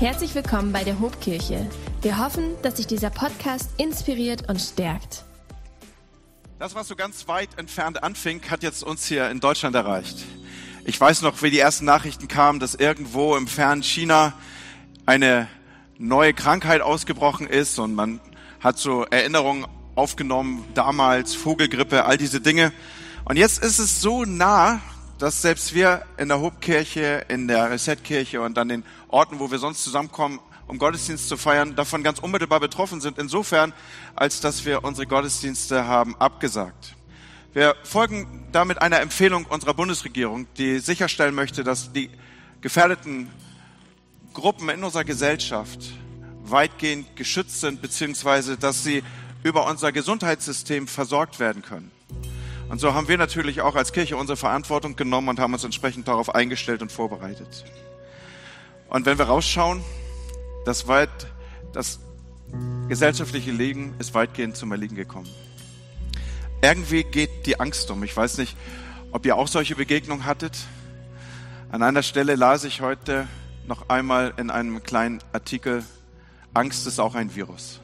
Herzlich willkommen bei der Hobkirche. Wir hoffen, dass sich dieser Podcast inspiriert und stärkt. Das, was so ganz weit entfernt anfing, hat jetzt uns hier in Deutschland erreicht. Ich weiß noch, wie die ersten Nachrichten kamen, dass irgendwo im fernen China eine neue Krankheit ausgebrochen ist und man hat so Erinnerungen aufgenommen, damals Vogelgrippe, all diese Dinge. Und jetzt ist es so nah, dass selbst wir in der Hobkirche, in der Resetkirche und an den Orten, wo wir sonst zusammenkommen, um Gottesdienst zu feiern, davon ganz unmittelbar betroffen sind. Insofern, als dass wir unsere Gottesdienste haben abgesagt. Wir folgen damit einer Empfehlung unserer Bundesregierung, die sicherstellen möchte, dass die gefährdeten Gruppen in unserer Gesellschaft weitgehend geschützt sind, beziehungsweise dass sie über unser Gesundheitssystem versorgt werden können. Und so haben wir natürlich auch als Kirche unsere Verantwortung genommen und haben uns entsprechend darauf eingestellt und vorbereitet. Und wenn wir rausschauen, das, weit, das gesellschaftliche Leben ist weitgehend zum Erliegen gekommen. Irgendwie geht die Angst um. Ich weiß nicht, ob ihr auch solche Begegnungen hattet. An einer Stelle las ich heute noch einmal in einem kleinen Artikel, Angst ist auch ein Virus.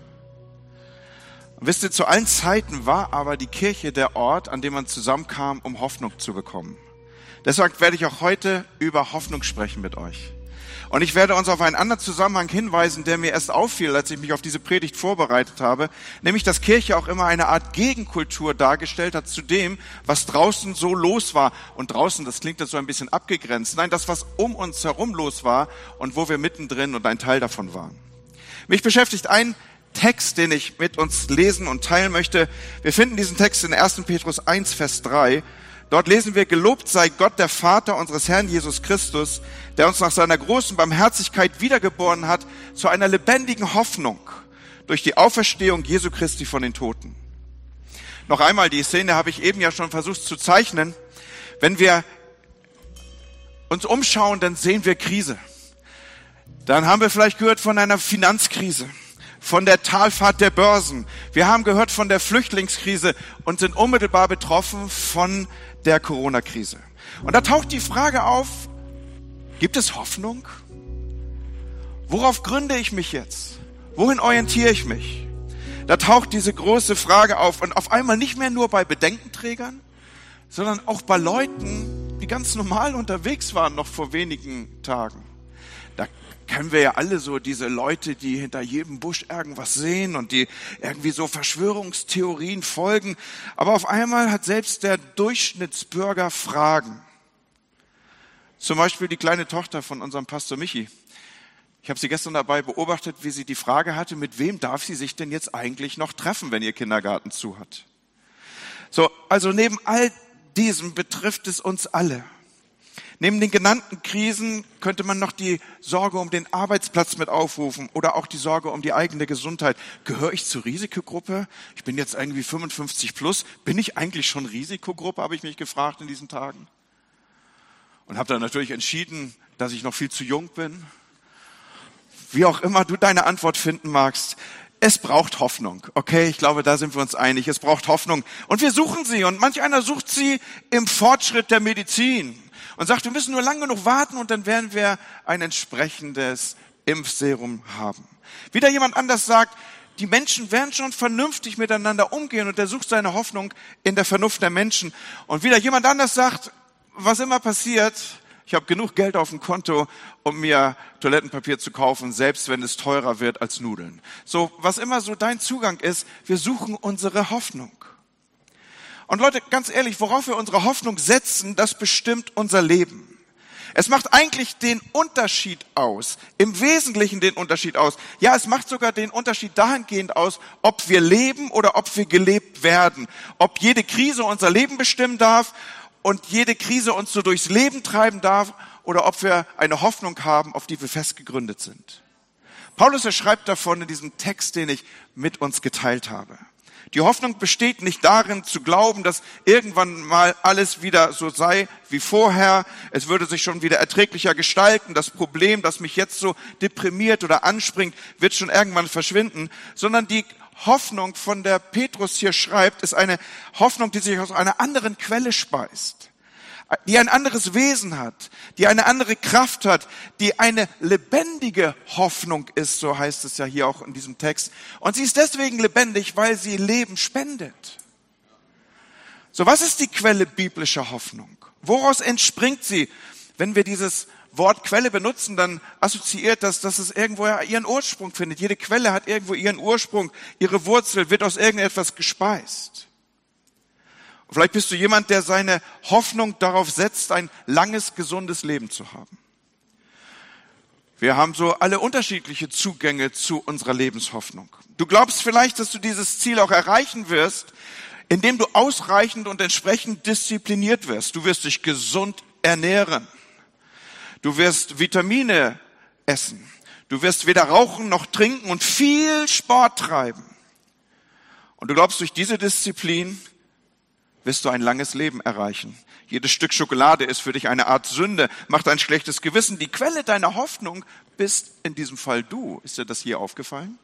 Wisst ihr, zu allen Zeiten war aber die Kirche der Ort, an dem man zusammenkam, um Hoffnung zu bekommen. Deshalb werde ich auch heute über Hoffnung sprechen mit euch. Und ich werde uns auf einen anderen Zusammenhang hinweisen, der mir erst auffiel, als ich mich auf diese Predigt vorbereitet habe, nämlich dass Kirche auch immer eine Art Gegenkultur dargestellt hat zu dem, was draußen so los war. Und draußen, das klingt jetzt so ein bisschen abgegrenzt. Nein, das, was um uns herum los war und wo wir mittendrin und ein Teil davon waren. Mich beschäftigt ein Text, den ich mit uns lesen und teilen möchte. Wir finden diesen Text in 1. Petrus 1, Vers 3. Dort lesen wir, gelobt sei Gott, der Vater unseres Herrn Jesus Christus, der uns nach seiner großen Barmherzigkeit wiedergeboren hat zu einer lebendigen Hoffnung durch die Auferstehung Jesu Christi von den Toten. Noch einmal, die Szene habe ich eben ja schon versucht zu zeichnen. Wenn wir uns umschauen, dann sehen wir Krise. Dann haben wir vielleicht gehört von einer Finanzkrise von der Talfahrt der Börsen. Wir haben gehört von der Flüchtlingskrise und sind unmittelbar betroffen von der Corona-Krise. Und da taucht die Frage auf, gibt es Hoffnung? Worauf gründe ich mich jetzt? Wohin orientiere ich mich? Da taucht diese große Frage auf und auf einmal nicht mehr nur bei Bedenkenträgern, sondern auch bei Leuten, die ganz normal unterwegs waren noch vor wenigen Tagen kennen wir ja alle so diese Leute, die hinter jedem Busch irgendwas sehen und die irgendwie so Verschwörungstheorien folgen. Aber auf einmal hat selbst der Durchschnittsbürger Fragen. Zum Beispiel die kleine Tochter von unserem Pastor Michi. Ich habe sie gestern dabei beobachtet, wie sie die Frage hatte, mit wem darf sie sich denn jetzt eigentlich noch treffen, wenn ihr Kindergarten zu hat. So, also neben all diesem betrifft es uns alle. Neben den genannten Krisen könnte man noch die Sorge um den Arbeitsplatz mit aufrufen oder auch die Sorge um die eigene Gesundheit. Gehöre ich zur Risikogruppe? Ich bin jetzt irgendwie 55 plus. Bin ich eigentlich schon Risikogruppe, habe ich mich gefragt in diesen Tagen. Und habe dann natürlich entschieden, dass ich noch viel zu jung bin. Wie auch immer du deine Antwort finden magst. Es braucht Hoffnung, okay? Ich glaube, da sind wir uns einig. Es braucht Hoffnung. Und wir suchen sie. Und manch einer sucht sie im Fortschritt der Medizin und sagt, wir müssen nur lang genug warten und dann werden wir ein entsprechendes Impfserum haben. Wieder jemand anders sagt, die Menschen werden schon vernünftig miteinander umgehen und er sucht seine Hoffnung in der Vernunft der Menschen. Und wieder jemand anders sagt, was immer passiert, ich habe genug Geld auf dem Konto, um mir Toilettenpapier zu kaufen, selbst wenn es teurer wird als Nudeln. So, was immer so dein Zugang ist, wir suchen unsere Hoffnung. Und Leute, ganz ehrlich, worauf wir unsere Hoffnung setzen, das bestimmt unser Leben. Es macht eigentlich den Unterschied aus, im Wesentlichen den Unterschied aus. Ja, es macht sogar den Unterschied dahingehend aus, ob wir leben oder ob wir gelebt werden. Ob jede Krise unser Leben bestimmen darf und jede Krise uns so durchs Leben treiben darf oder ob wir eine Hoffnung haben, auf die wir fest gegründet sind. Paulus er schreibt davon in diesem Text, den ich mit uns geteilt habe. Die Hoffnung besteht nicht darin zu glauben, dass irgendwann mal alles wieder so sei wie vorher. Es würde sich schon wieder erträglicher gestalten. Das Problem, das mich jetzt so deprimiert oder anspringt, wird schon irgendwann verschwinden. Sondern die Hoffnung, von der Petrus hier schreibt, ist eine Hoffnung, die sich aus einer anderen Quelle speist. Die ein anderes Wesen hat, die eine andere Kraft hat, die eine lebendige Hoffnung ist, so heißt es ja hier auch in diesem Text. Und sie ist deswegen lebendig, weil sie Leben spendet. So, was ist die Quelle biblischer Hoffnung? Woraus entspringt sie? Wenn wir dieses Wort Quelle benutzen, dann assoziiert das, dass es irgendwo ihren Ursprung findet. Jede Quelle hat irgendwo ihren Ursprung, ihre Wurzel, wird aus irgendetwas gespeist. Vielleicht bist du jemand, der seine Hoffnung darauf setzt, ein langes, gesundes Leben zu haben. Wir haben so alle unterschiedliche Zugänge zu unserer Lebenshoffnung. Du glaubst vielleicht, dass du dieses Ziel auch erreichen wirst, indem du ausreichend und entsprechend diszipliniert wirst. Du wirst dich gesund ernähren. Du wirst Vitamine essen. Du wirst weder rauchen noch trinken und viel Sport treiben. Und du glaubst, durch diese Disziplin wirst du ein langes Leben erreichen. Jedes Stück Schokolade ist für dich eine Art Sünde, macht ein schlechtes Gewissen. Die Quelle deiner Hoffnung bist in diesem Fall du. Ist dir das hier aufgefallen?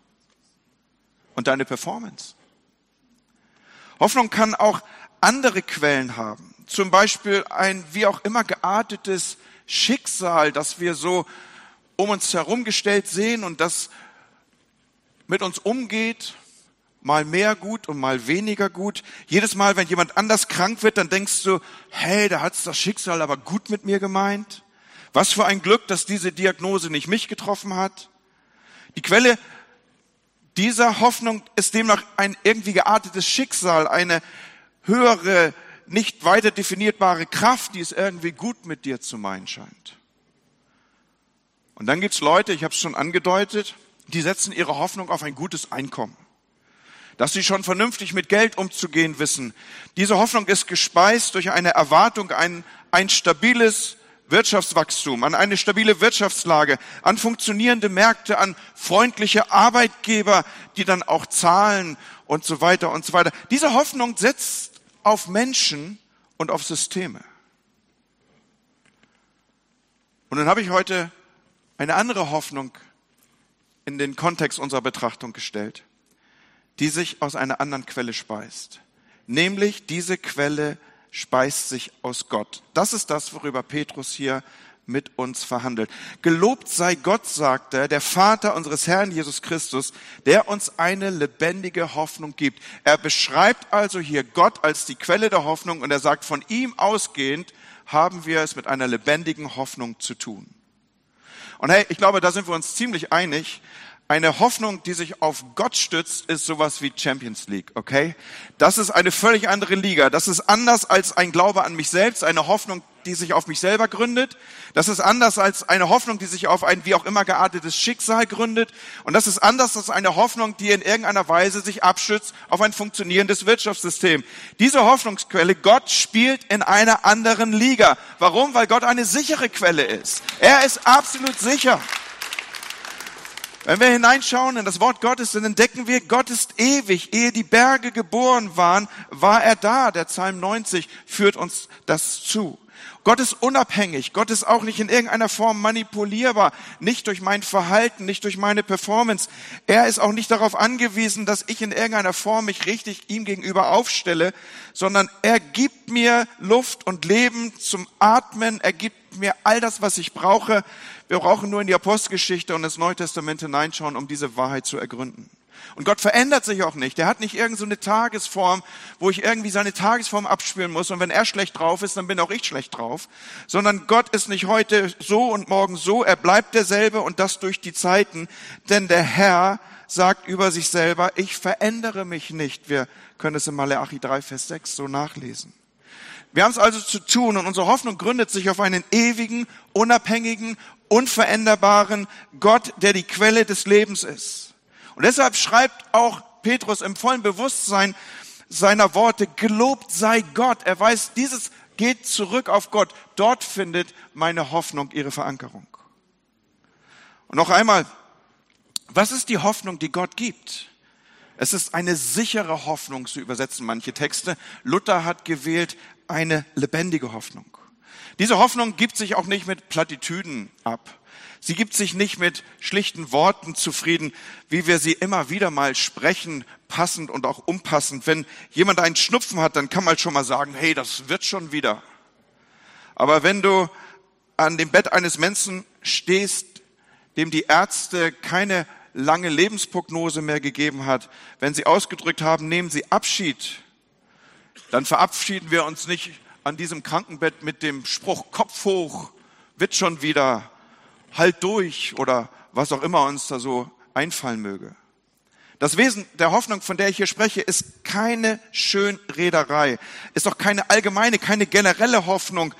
Und deine Performance. Hoffnung kann auch andere Quellen haben. Zum Beispiel ein wie auch immer geartetes Schicksal, das wir so um uns herumgestellt sehen und das mit uns umgeht mal mehr gut und mal weniger gut. Jedes Mal, wenn jemand anders krank wird, dann denkst du, hey, da hat's das Schicksal aber gut mit mir gemeint. Was für ein Glück, dass diese Diagnose nicht mich getroffen hat. Die Quelle dieser Hoffnung ist demnach ein irgendwie geartetes Schicksal, eine höhere, nicht weiter definierbare Kraft, die es irgendwie gut mit dir zu meinen scheint. Und dann gibt's Leute, ich habe es schon angedeutet, die setzen ihre Hoffnung auf ein gutes Einkommen dass sie schon vernünftig mit Geld umzugehen wissen. Diese Hoffnung ist gespeist durch eine Erwartung, ein, ein stabiles Wirtschaftswachstum, an eine stabile Wirtschaftslage, an funktionierende Märkte, an freundliche Arbeitgeber, die dann auch zahlen und so weiter und so weiter. Diese Hoffnung setzt auf Menschen und auf Systeme. Und dann habe ich heute eine andere Hoffnung in den Kontext unserer Betrachtung gestellt die sich aus einer anderen Quelle speist. Nämlich diese Quelle speist sich aus Gott. Das ist das, worüber Petrus hier mit uns verhandelt. Gelobt sei Gott, sagt er, der Vater unseres Herrn Jesus Christus, der uns eine lebendige Hoffnung gibt. Er beschreibt also hier Gott als die Quelle der Hoffnung und er sagt, von ihm ausgehend haben wir es mit einer lebendigen Hoffnung zu tun. Und hey, ich glaube, da sind wir uns ziemlich einig. Eine Hoffnung, die sich auf Gott stützt, ist sowas wie Champions League, okay? Das ist eine völlig andere Liga. Das ist anders als ein Glaube an mich selbst, eine Hoffnung, die sich auf mich selber gründet. Das ist anders als eine Hoffnung, die sich auf ein wie auch immer geartetes Schicksal gründet. Und das ist anders als eine Hoffnung, die in irgendeiner Weise sich abschützt auf ein funktionierendes Wirtschaftssystem. Diese Hoffnungsquelle, Gott spielt in einer anderen Liga. Warum? Weil Gott eine sichere Quelle ist. Er ist absolut sicher. Wenn wir hineinschauen in das Wort Gottes, dann entdecken wir, Gott ist ewig. Ehe die Berge geboren waren, war er da. Der Psalm 90 führt uns das zu. Gott ist unabhängig. Gott ist auch nicht in irgendeiner Form manipulierbar. Nicht durch mein Verhalten, nicht durch meine Performance. Er ist auch nicht darauf angewiesen, dass ich in irgendeiner Form mich richtig ihm gegenüber aufstelle, sondern er gibt mir Luft und Leben zum Atmen. Er gibt mir all das, was ich brauche. Wir brauchen nur in die Apostelgeschichte und das Neue Testament hineinschauen, um diese Wahrheit zu ergründen. Und Gott verändert sich auch nicht. Er hat nicht irgendeine so Tagesform, wo ich irgendwie seine Tagesform abspüren muss. Und wenn er schlecht drauf ist, dann bin auch ich schlecht drauf. Sondern Gott ist nicht heute so und morgen so. Er bleibt derselbe und das durch die Zeiten. Denn der Herr sagt über sich selber, ich verändere mich nicht. Wir können es in Malachi 3, Vers 6 so nachlesen. Wir haben es also zu tun und unsere Hoffnung gründet sich auf einen ewigen, unabhängigen, unveränderbaren Gott, der die Quelle des Lebens ist. Und deshalb schreibt auch Petrus im vollen Bewusstsein seiner Worte, gelobt sei Gott. Er weiß, dieses geht zurück auf Gott. Dort findet meine Hoffnung ihre Verankerung. Und noch einmal, was ist die Hoffnung, die Gott gibt? Es ist eine sichere Hoffnung, so übersetzen manche Texte. Luther hat gewählt eine lebendige Hoffnung. Diese Hoffnung gibt sich auch nicht mit Plattitüden ab. Sie gibt sich nicht mit schlichten Worten zufrieden, wie wir sie immer wieder mal sprechen, passend und auch unpassend. Wenn jemand einen Schnupfen hat, dann kann man schon mal sagen, hey, das wird schon wieder. Aber wenn du an dem Bett eines Menschen stehst, dem die Ärzte keine lange Lebensprognose mehr gegeben hat, wenn sie ausgedrückt haben, nehmen Sie Abschied, dann verabschieden wir uns nicht an diesem Krankenbett mit dem Spruch Kopf hoch, wird schon wieder, halt durch oder was auch immer uns da so einfallen möge. Das Wesen der Hoffnung, von der ich hier spreche, ist keine Schönrederei, ist auch keine allgemeine, keine generelle Hoffnung,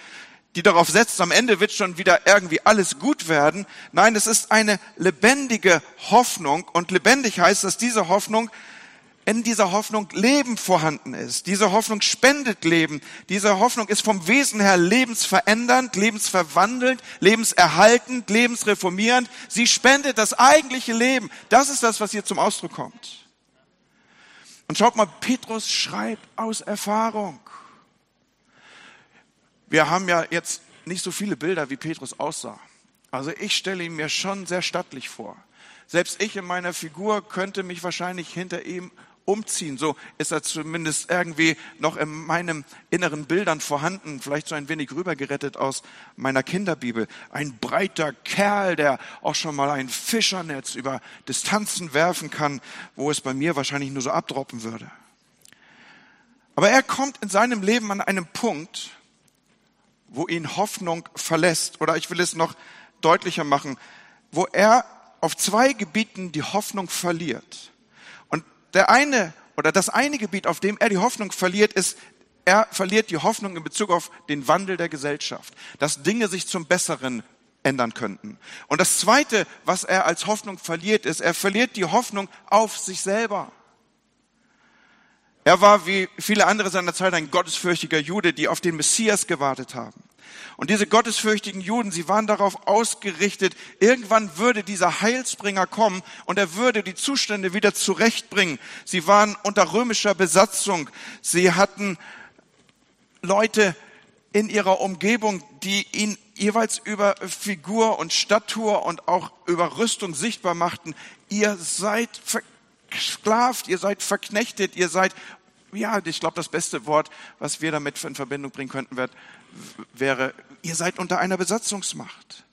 die darauf setzt, am Ende wird schon wieder irgendwie alles gut werden. Nein, es ist eine lebendige Hoffnung und lebendig heißt, dass diese Hoffnung in dieser Hoffnung Leben vorhanden ist. Diese Hoffnung spendet Leben. Diese Hoffnung ist vom Wesen her lebensverändernd, lebensverwandelnd, lebenserhaltend, lebensreformierend. Sie spendet das eigentliche Leben. Das ist das, was hier zum Ausdruck kommt. Und schaut mal, Petrus schreibt aus Erfahrung. Wir haben ja jetzt nicht so viele Bilder, wie Petrus aussah. Also ich stelle ihn mir schon sehr stattlich vor. Selbst ich in meiner Figur könnte mich wahrscheinlich hinter ihm umziehen. So ist er zumindest irgendwie noch in meinem inneren Bildern vorhanden, vielleicht so ein wenig rübergerettet aus meiner Kinderbibel. Ein breiter Kerl, der auch schon mal ein Fischernetz über Distanzen werfen kann, wo es bei mir wahrscheinlich nur so abdroppen würde. Aber er kommt in seinem Leben an einem Punkt, wo ihn Hoffnung verlässt. Oder ich will es noch deutlicher machen, wo er auf zwei Gebieten die Hoffnung verliert. Der eine oder das eine Gebiet, auf dem er die Hoffnung verliert, ist, er verliert die Hoffnung in Bezug auf den Wandel der Gesellschaft, dass Dinge sich zum Besseren ändern könnten. Und das zweite, was er als Hoffnung verliert, ist, er verliert die Hoffnung auf sich selber. Er war wie viele andere seiner Zeit ein gottesfürchtiger Jude, die auf den Messias gewartet haben. Und diese gottesfürchtigen Juden, sie waren darauf ausgerichtet, irgendwann würde dieser Heilsbringer kommen und er würde die Zustände wieder zurechtbringen. Sie waren unter römischer Besatzung. Sie hatten Leute in ihrer Umgebung, die ihn jeweils über Figur und Statur und auch über Rüstung sichtbar machten. Ihr seid versklavt, ihr seid verknechtet, ihr seid, ja, ich glaube, das beste Wort, was wir damit in Verbindung bringen könnten, wird, wäre, ihr seid unter einer Besatzungsmacht.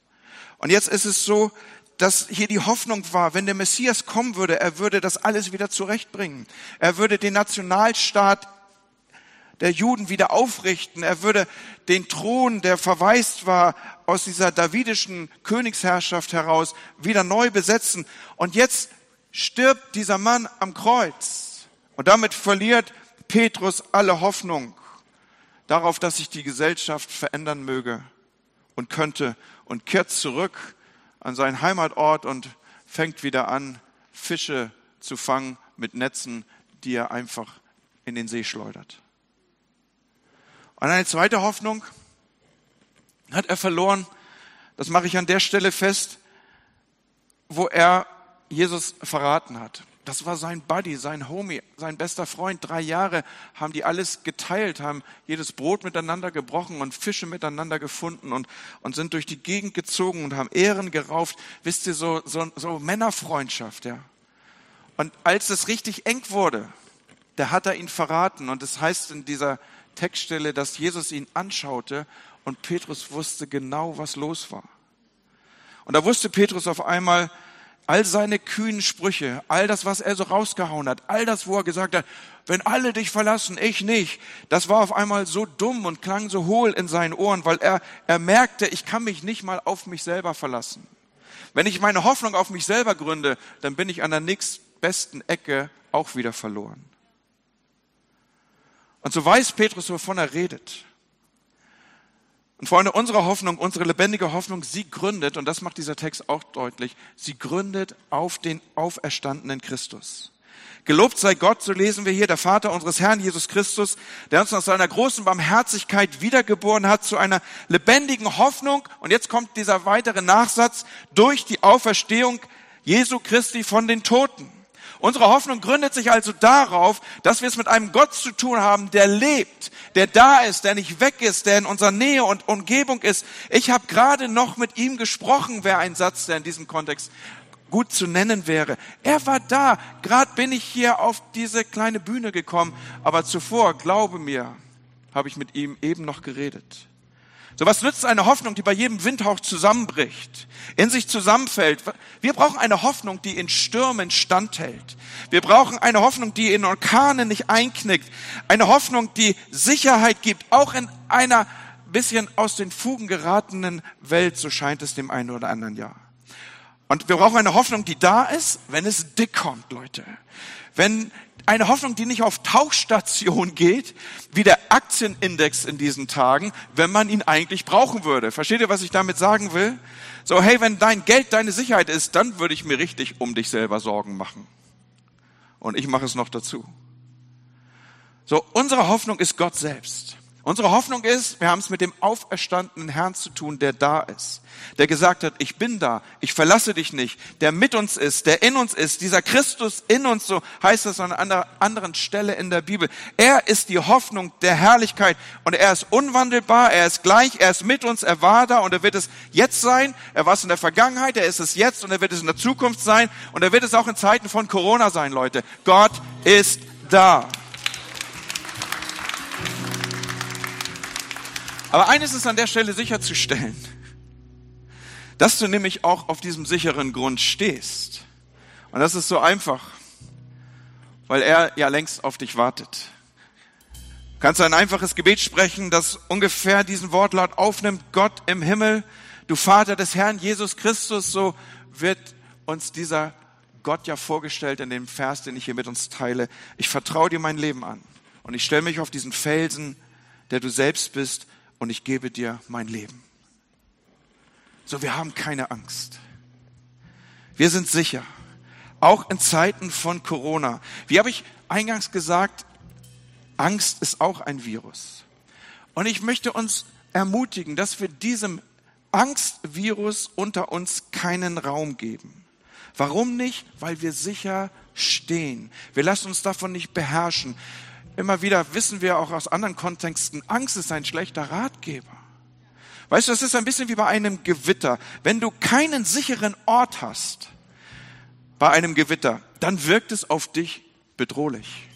Und jetzt ist es so, dass hier die Hoffnung war, wenn der Messias kommen würde, er würde das alles wieder zurechtbringen. Er würde den Nationalstaat der Juden wieder aufrichten. Er würde den Thron, der verwaist war aus dieser davidischen Königsherrschaft heraus, wieder neu besetzen. Und jetzt stirbt dieser Mann am Kreuz. Und damit verliert Petrus alle Hoffnung darauf, dass sich die Gesellschaft verändern möge und könnte und kehrt zurück an seinen Heimatort und fängt wieder an, Fische zu fangen mit Netzen, die er einfach in den See schleudert. Und eine zweite Hoffnung hat er verloren, das mache ich an der Stelle fest, wo er Jesus verraten hat. Das war sein Buddy, sein Homie, sein bester Freund. Drei Jahre haben die alles geteilt, haben jedes Brot miteinander gebrochen und Fische miteinander gefunden und, und sind durch die Gegend gezogen und haben Ehren gerauft. Wisst ihr, so, so, so Männerfreundschaft, ja. Und als es richtig eng wurde, da hat er ihn verraten. Und es das heißt in dieser Textstelle, dass Jesus ihn anschaute und Petrus wusste genau, was los war. Und da wusste Petrus auf einmal, all seine kühnen Sprüche, all das, was er so rausgehauen hat, all das, wo er gesagt hat, wenn alle dich verlassen, ich nicht, das war auf einmal so dumm und klang so hohl in seinen Ohren, weil er, er merkte, ich kann mich nicht mal auf mich selber verlassen. Wenn ich meine Hoffnung auf mich selber gründe, dann bin ich an der nächstbesten Ecke auch wieder verloren. Und so weiß Petrus, wovon er redet. Und Freunde, unsere Hoffnung, unsere lebendige Hoffnung, sie gründet, und das macht dieser Text auch deutlich, sie gründet auf den auferstandenen Christus. Gelobt sei Gott, so lesen wir hier, der Vater unseres Herrn Jesus Christus, der uns nach seiner großen Barmherzigkeit wiedergeboren hat zu einer lebendigen Hoffnung. Und jetzt kommt dieser weitere Nachsatz, durch die Auferstehung Jesu Christi von den Toten. Unsere Hoffnung gründet sich also darauf, dass wir es mit einem Gott zu tun haben, der lebt, der da ist, der nicht weg ist, der in unserer Nähe und Umgebung ist. Ich habe gerade noch mit ihm gesprochen, wäre ein Satz, der in diesem Kontext gut zu nennen wäre. Er war da. Gerade bin ich hier auf diese kleine Bühne gekommen, aber zuvor, glaube mir, habe ich mit ihm eben noch geredet. So was nützt eine Hoffnung, die bei jedem Windhauch zusammenbricht, in sich zusammenfällt. Wir brauchen eine Hoffnung, die in Stürmen standhält. Wir brauchen eine Hoffnung, die in Orkanen nicht einknickt. Eine Hoffnung, die Sicherheit gibt, auch in einer bisschen aus den Fugen geratenen Welt, so scheint es dem einen oder anderen Jahr. Und wir brauchen eine Hoffnung, die da ist, wenn es dick kommt, Leute. Wenn eine Hoffnung, die nicht auf Tauchstation geht, wie der Aktienindex in diesen Tagen, wenn man ihn eigentlich brauchen würde. Versteht ihr, was ich damit sagen will? So, hey, wenn dein Geld deine Sicherheit ist, dann würde ich mir richtig um dich selber Sorgen machen. Und ich mache es noch dazu. So, unsere Hoffnung ist Gott selbst. Unsere Hoffnung ist, wir haben es mit dem auferstandenen Herrn zu tun, der da ist, der gesagt hat, ich bin da, ich verlasse dich nicht, der mit uns ist, der in uns ist, dieser Christus in uns, so heißt es an einer anderen Stelle in der Bibel. Er ist die Hoffnung der Herrlichkeit und er ist unwandelbar, er ist gleich, er ist mit uns, er war da und er wird es jetzt sein, er war es in der Vergangenheit, er ist es jetzt und er wird es in der Zukunft sein und er wird es auch in Zeiten von Corona sein, Leute. Gott ist da. Aber eines ist an der Stelle sicherzustellen, dass du nämlich auch auf diesem sicheren Grund stehst. Und das ist so einfach, weil er ja längst auf dich wartet. Du kannst ein einfaches Gebet sprechen, das ungefähr diesen Wortlaut aufnimmt. Gott im Himmel, du Vater des Herrn Jesus Christus, so wird uns dieser Gott ja vorgestellt in dem Vers, den ich hier mit uns teile. Ich vertraue dir mein Leben an und ich stelle mich auf diesen Felsen, der du selbst bist und ich gebe dir mein Leben. So, wir haben keine Angst. Wir sind sicher. Auch in Zeiten von Corona. Wie habe ich eingangs gesagt, Angst ist auch ein Virus. Und ich möchte uns ermutigen, dass wir diesem Angstvirus unter uns keinen Raum geben. Warum nicht? Weil wir sicher stehen. Wir lassen uns davon nicht beherrschen. Immer wieder wissen wir auch aus anderen Kontexten, Angst ist ein schlechter Ratgeber. Weißt du, das ist ein bisschen wie bei einem Gewitter. Wenn du keinen sicheren Ort hast bei einem Gewitter, dann wirkt es auf dich bedrohlich.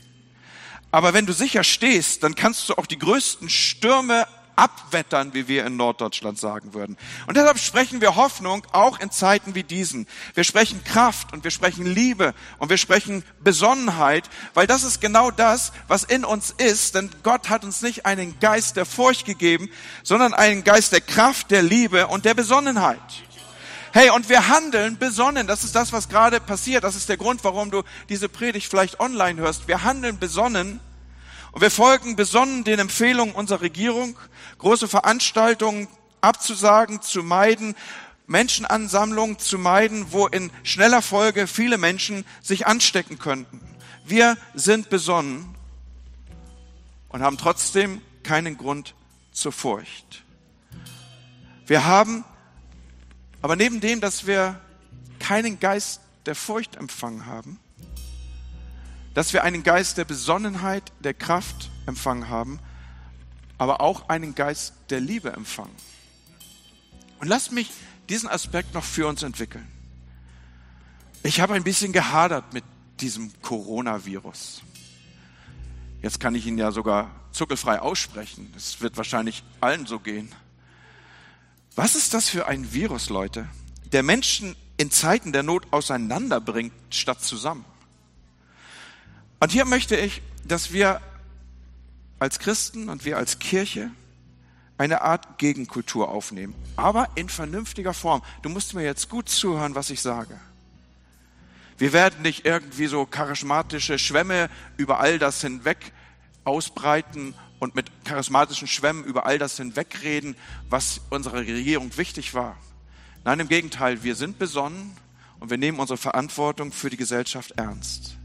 Aber wenn du sicher stehst, dann kannst du auch die größten Stürme abwettern, wie wir in Norddeutschland sagen würden. Und deshalb sprechen wir Hoffnung auch in Zeiten wie diesen. Wir sprechen Kraft und wir sprechen Liebe und wir sprechen Besonnenheit, weil das ist genau das, was in uns ist. Denn Gott hat uns nicht einen Geist der Furcht gegeben, sondern einen Geist der Kraft, der Liebe und der Besonnenheit. Hey, und wir handeln besonnen. Das ist das, was gerade passiert. Das ist der Grund, warum du diese Predigt vielleicht online hörst. Wir handeln besonnen und wir folgen besonnen den Empfehlungen unserer Regierung, große Veranstaltungen abzusagen, zu meiden, Menschenansammlungen zu meiden, wo in schneller Folge viele Menschen sich anstecken könnten. Wir sind besonnen und haben trotzdem keinen Grund zur Furcht. Wir haben, aber neben dem, dass wir keinen Geist der Furcht empfangen haben, dass wir einen Geist der Besonnenheit, der Kraft empfangen haben, aber auch einen Geist der Liebe empfangen. Und lasst mich diesen Aspekt noch für uns entwickeln. Ich habe ein bisschen gehadert mit diesem Coronavirus. Jetzt kann ich ihn ja sogar zuckelfrei aussprechen. Es wird wahrscheinlich allen so gehen. Was ist das für ein Virus, Leute, der Menschen in Zeiten der Not auseinanderbringt statt zusammen? Und hier möchte ich, dass wir als Christen und wir als Kirche eine Art Gegenkultur aufnehmen, aber in vernünftiger Form. Du musst mir jetzt gut zuhören, was ich sage. Wir werden nicht irgendwie so charismatische Schwämme über all das hinweg ausbreiten und mit charismatischen Schwämmen über all das hinwegreden, was unserer Regierung wichtig war. Nein, im Gegenteil, wir sind besonnen und wir nehmen unsere Verantwortung für die Gesellschaft ernst.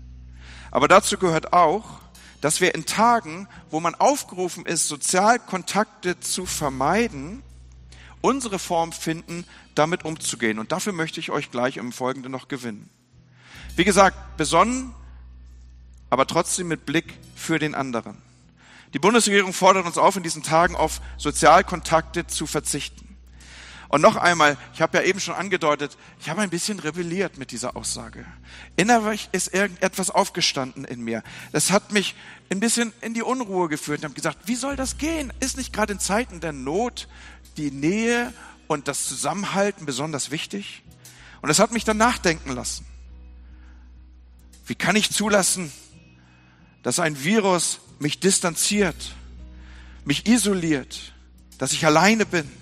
Aber dazu gehört auch, dass wir in Tagen, wo man aufgerufen ist, Sozialkontakte zu vermeiden, unsere Form finden, damit umzugehen. Und dafür möchte ich euch gleich im Folgenden noch gewinnen. Wie gesagt, besonnen, aber trotzdem mit Blick für den anderen. Die Bundesregierung fordert uns auf, in diesen Tagen auf Sozialkontakte zu verzichten. Und noch einmal, ich habe ja eben schon angedeutet, ich habe ein bisschen rebelliert mit dieser Aussage. Innerlich ist irgendetwas aufgestanden in mir. Das hat mich ein bisschen in die Unruhe geführt und habe gesagt, wie soll das gehen? Ist nicht gerade in Zeiten der Not die Nähe und das Zusammenhalten besonders wichtig? Und das hat mich dann nachdenken lassen. Wie kann ich zulassen, dass ein Virus mich distanziert, mich isoliert, dass ich alleine bin?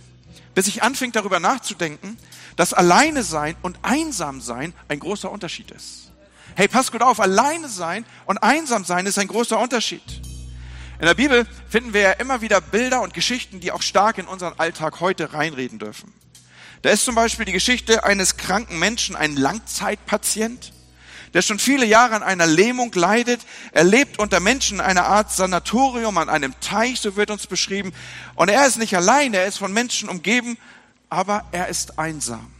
Bis ich anfing darüber nachzudenken, dass alleine sein und einsam sein ein großer Unterschied ist. Hey, pass gut auf, alleine sein und einsam sein ist ein großer Unterschied. In der Bibel finden wir ja immer wieder Bilder und Geschichten, die auch stark in unseren Alltag heute reinreden dürfen. Da ist zum Beispiel die Geschichte eines kranken Menschen, ein Langzeitpatient, der schon viele Jahre an einer Lähmung leidet. Er lebt unter Menschen in einer Art Sanatorium an einem Teich, so wird uns beschrieben. Und er ist nicht allein, er ist von Menschen umgeben, aber er ist einsam.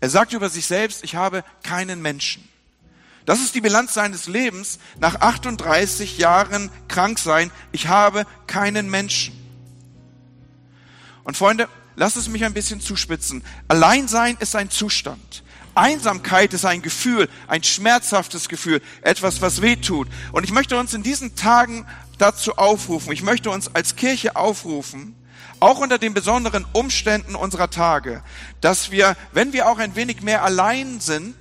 Er sagt über sich selbst, ich habe keinen Menschen. Das ist die Bilanz seines Lebens nach 38 Jahren krank sein. Ich habe keinen Menschen. Und Freunde, lasst es mich ein bisschen zuspitzen. Alleinsein ist ein Zustand. Einsamkeit ist ein Gefühl, ein schmerzhaftes Gefühl, etwas, was weh tut. Und ich möchte uns in diesen Tagen dazu aufrufen, ich möchte uns als Kirche aufrufen, auch unter den besonderen Umständen unserer Tage, dass wir, wenn wir auch ein wenig mehr allein sind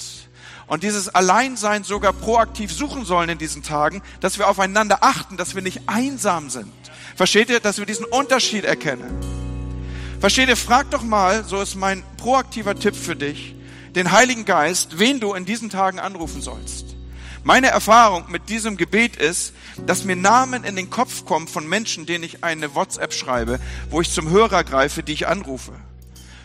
und dieses Alleinsein sogar proaktiv suchen sollen in diesen Tagen, dass wir aufeinander achten, dass wir nicht einsam sind. Versteht ihr, dass wir diesen Unterschied erkennen? Versteht ihr, frag doch mal, so ist mein proaktiver Tipp für dich, den Heiligen Geist, wen du in diesen Tagen anrufen sollst. Meine Erfahrung mit diesem Gebet ist, dass mir Namen in den Kopf kommen von Menschen, denen ich eine WhatsApp schreibe, wo ich zum Hörer greife, die ich anrufe.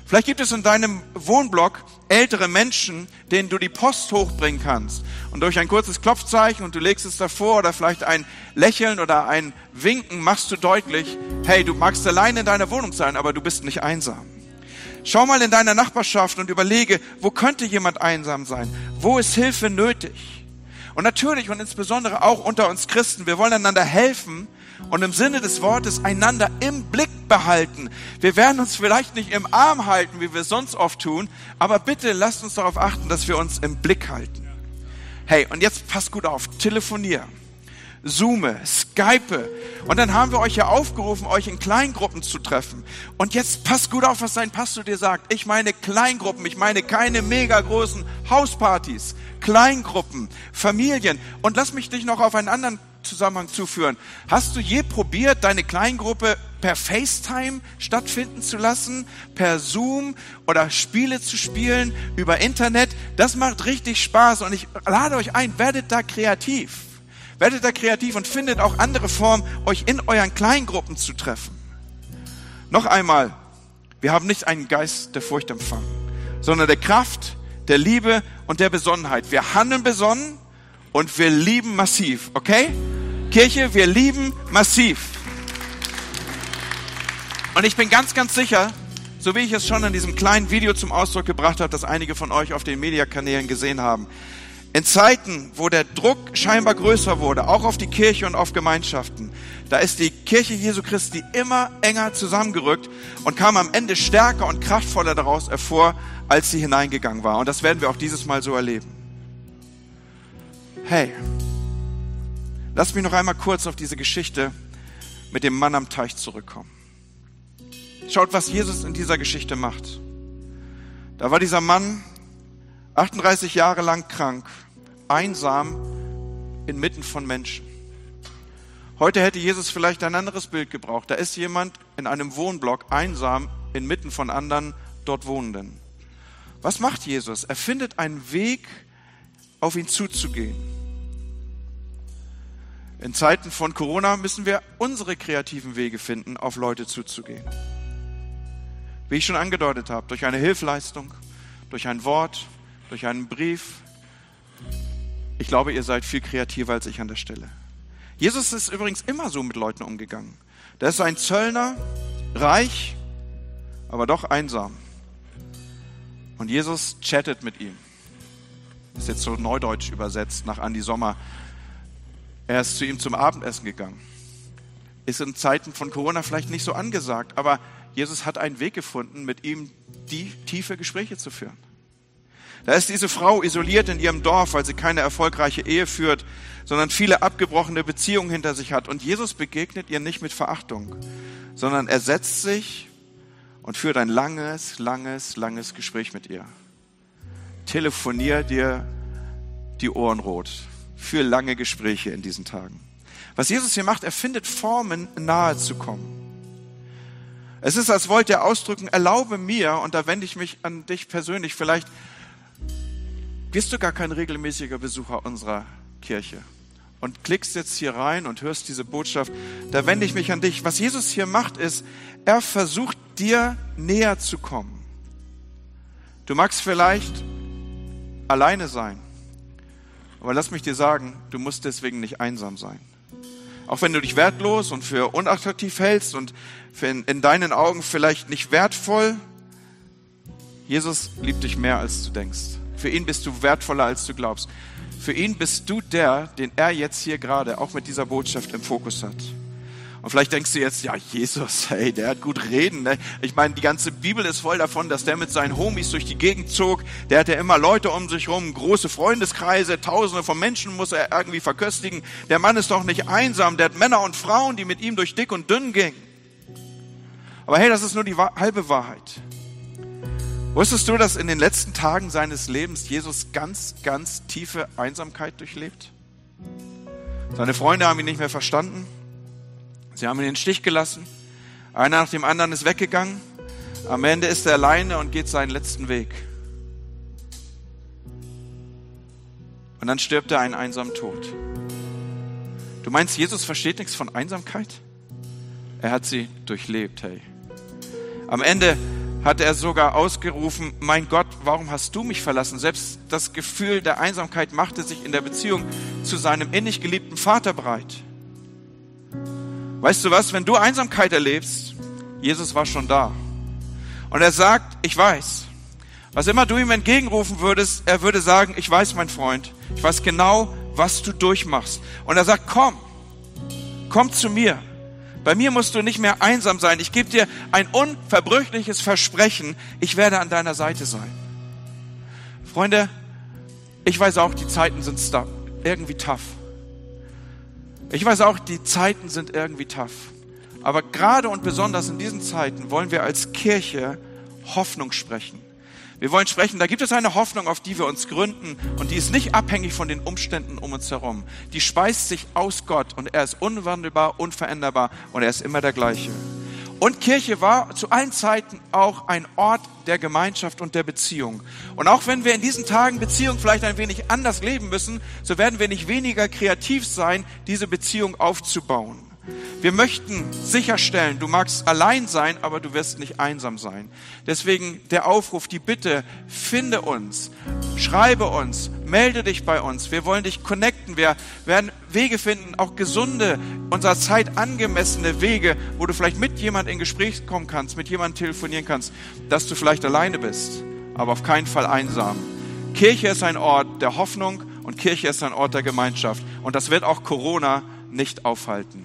Vielleicht gibt es in deinem Wohnblock ältere Menschen, denen du die Post hochbringen kannst. Und durch ein kurzes Klopfzeichen und du legst es davor oder vielleicht ein Lächeln oder ein Winken machst du deutlich, hey, du magst allein in deiner Wohnung sein, aber du bist nicht einsam. Schau mal in deiner Nachbarschaft und überlege, wo könnte jemand einsam sein? Wo ist Hilfe nötig? Und natürlich und insbesondere auch unter uns Christen, wir wollen einander helfen und im Sinne des Wortes einander im Blick behalten. Wir werden uns vielleicht nicht im Arm halten, wie wir sonst oft tun, aber bitte lasst uns darauf achten, dass wir uns im Blick halten. Hey, und jetzt passt gut auf, telefonier. Zoome, Skype. Und dann haben wir euch ja aufgerufen, euch in Kleingruppen zu treffen. Und jetzt passt gut auf, was dein Pastor dir sagt. Ich meine Kleingruppen, ich meine keine mega großen Hauspartys. Kleingruppen, Familien. Und lass mich dich noch auf einen anderen Zusammenhang zuführen. Hast du je probiert, deine Kleingruppe per FaceTime stattfinden zu lassen, per Zoom oder Spiele zu spielen über Internet? Das macht richtig Spaß und ich lade euch ein, werdet da kreativ. Werdet da kreativ und findet auch andere Formen, euch in euren Kleingruppen zu treffen. Noch einmal, wir haben nicht einen Geist der Furcht empfangen, sondern der Kraft, der Liebe und der Besonnenheit. Wir handeln besonnen und wir lieben massiv, okay? Kirche, wir lieben massiv. Und ich bin ganz, ganz sicher, so wie ich es schon in diesem kleinen Video zum Ausdruck gebracht habe, das einige von euch auf den Mediakanälen gesehen haben, in Zeiten, wo der Druck scheinbar größer wurde, auch auf die Kirche und auf Gemeinschaften, da ist die Kirche Jesu Christi immer enger zusammengerückt und kam am Ende stärker und kraftvoller daraus hervor, als sie hineingegangen war. Und das werden wir auch dieses Mal so erleben. Hey, lass mich noch einmal kurz auf diese Geschichte mit dem Mann am Teich zurückkommen. Schaut, was Jesus in dieser Geschichte macht. Da war dieser Mann 38 Jahre lang krank einsam inmitten von Menschen. Heute hätte Jesus vielleicht ein anderes Bild gebraucht. Da ist jemand in einem Wohnblock einsam inmitten von anderen dort Wohnenden. Was macht Jesus? Er findet einen Weg, auf ihn zuzugehen. In Zeiten von Corona müssen wir unsere kreativen Wege finden, auf Leute zuzugehen. Wie ich schon angedeutet habe, durch eine Hilfleistung, durch ein Wort, durch einen Brief, ich glaube, ihr seid viel kreativer als ich an der Stelle. Jesus ist übrigens immer so mit Leuten umgegangen. Der ist ein Zöllner, reich, aber doch einsam. Und Jesus chattet mit ihm. Ist jetzt so neudeutsch übersetzt nach Andy Sommer. Er ist zu ihm zum Abendessen gegangen. Ist in Zeiten von Corona vielleicht nicht so angesagt, aber Jesus hat einen Weg gefunden, mit ihm die tiefe Gespräche zu führen. Da ist diese Frau isoliert in ihrem Dorf, weil sie keine erfolgreiche Ehe führt, sondern viele abgebrochene Beziehungen hinter sich hat. Und Jesus begegnet ihr nicht mit Verachtung, sondern er setzt sich und führt ein langes, langes, langes Gespräch mit ihr. Telefonier dir die Ohren rot für lange Gespräche in diesen Tagen. Was Jesus hier macht, er findet Formen, nahe zu kommen. Es ist, als wollte er ausdrücken, erlaube mir, und da wende ich mich an dich persönlich, vielleicht bist du gar kein regelmäßiger Besucher unserer Kirche und klickst jetzt hier rein und hörst diese Botschaft, da wende ich mich an dich. Was Jesus hier macht, ist, er versucht dir näher zu kommen. Du magst vielleicht alleine sein, aber lass mich dir sagen, du musst deswegen nicht einsam sein. Auch wenn du dich wertlos und für unattraktiv hältst und in, in deinen Augen vielleicht nicht wertvoll, Jesus liebt dich mehr, als du denkst. Für ihn bist du wertvoller, als du glaubst. Für ihn bist du der, den er jetzt hier gerade auch mit dieser Botschaft im Fokus hat. Und vielleicht denkst du jetzt, ja, Jesus, hey, der hat gut reden. Ne? Ich meine, die ganze Bibel ist voll davon, dass der mit seinen Homies durch die Gegend zog. Der hatte immer Leute um sich rum, große Freundeskreise, Tausende von Menschen muss er irgendwie verköstigen. Der Mann ist doch nicht einsam. Der hat Männer und Frauen, die mit ihm durch dick und dünn gingen. Aber hey, das ist nur die halbe Wahrheit. Wusstest du, dass in den letzten Tagen seines Lebens Jesus ganz, ganz tiefe Einsamkeit durchlebt? Seine Freunde haben ihn nicht mehr verstanden. Sie haben ihn in den Stich gelassen. Einer nach dem anderen ist weggegangen. Am Ende ist er alleine und geht seinen letzten Weg. Und dann stirbt er einen einsamen Tod. Du meinst, Jesus versteht nichts von Einsamkeit? Er hat sie durchlebt, hey. Am Ende hat er sogar ausgerufen, mein Gott, warum hast du mich verlassen? Selbst das Gefühl der Einsamkeit machte sich in der Beziehung zu seinem innig geliebten Vater breit. Weißt du was, wenn du Einsamkeit erlebst, Jesus war schon da. Und er sagt, ich weiß, was immer du ihm entgegenrufen würdest, er würde sagen, ich weiß, mein Freund, ich weiß genau, was du durchmachst. Und er sagt, komm, komm zu mir. Bei mir musst du nicht mehr einsam sein. Ich gebe dir ein unverbrüchliches Versprechen, ich werde an deiner Seite sein. Freunde, ich weiß auch, die Zeiten sind irgendwie tough. Ich weiß auch, die Zeiten sind irgendwie tough. Aber gerade und besonders in diesen Zeiten wollen wir als Kirche Hoffnung sprechen. Wir wollen sprechen, da gibt es eine Hoffnung, auf die wir uns gründen und die ist nicht abhängig von den Umständen um uns herum. Die speist sich aus Gott und er ist unwandelbar, unveränderbar und er ist immer der gleiche. Und Kirche war zu allen Zeiten auch ein Ort der Gemeinschaft und der Beziehung. Und auch wenn wir in diesen Tagen Beziehung vielleicht ein wenig anders leben müssen, so werden wir nicht weniger kreativ sein, diese Beziehung aufzubauen. Wir möchten sicherstellen, du magst allein sein, aber du wirst nicht einsam sein. Deswegen der Aufruf, die Bitte, finde uns, schreibe uns, melde dich bei uns. Wir wollen dich connecten. Wir werden Wege finden, auch gesunde, unserer Zeit angemessene Wege, wo du vielleicht mit jemand in Gespräch kommen kannst, mit jemandem telefonieren kannst, dass du vielleicht alleine bist, aber auf keinen Fall einsam. Kirche ist ein Ort der Hoffnung und Kirche ist ein Ort der Gemeinschaft. Und das wird auch Corona nicht aufhalten.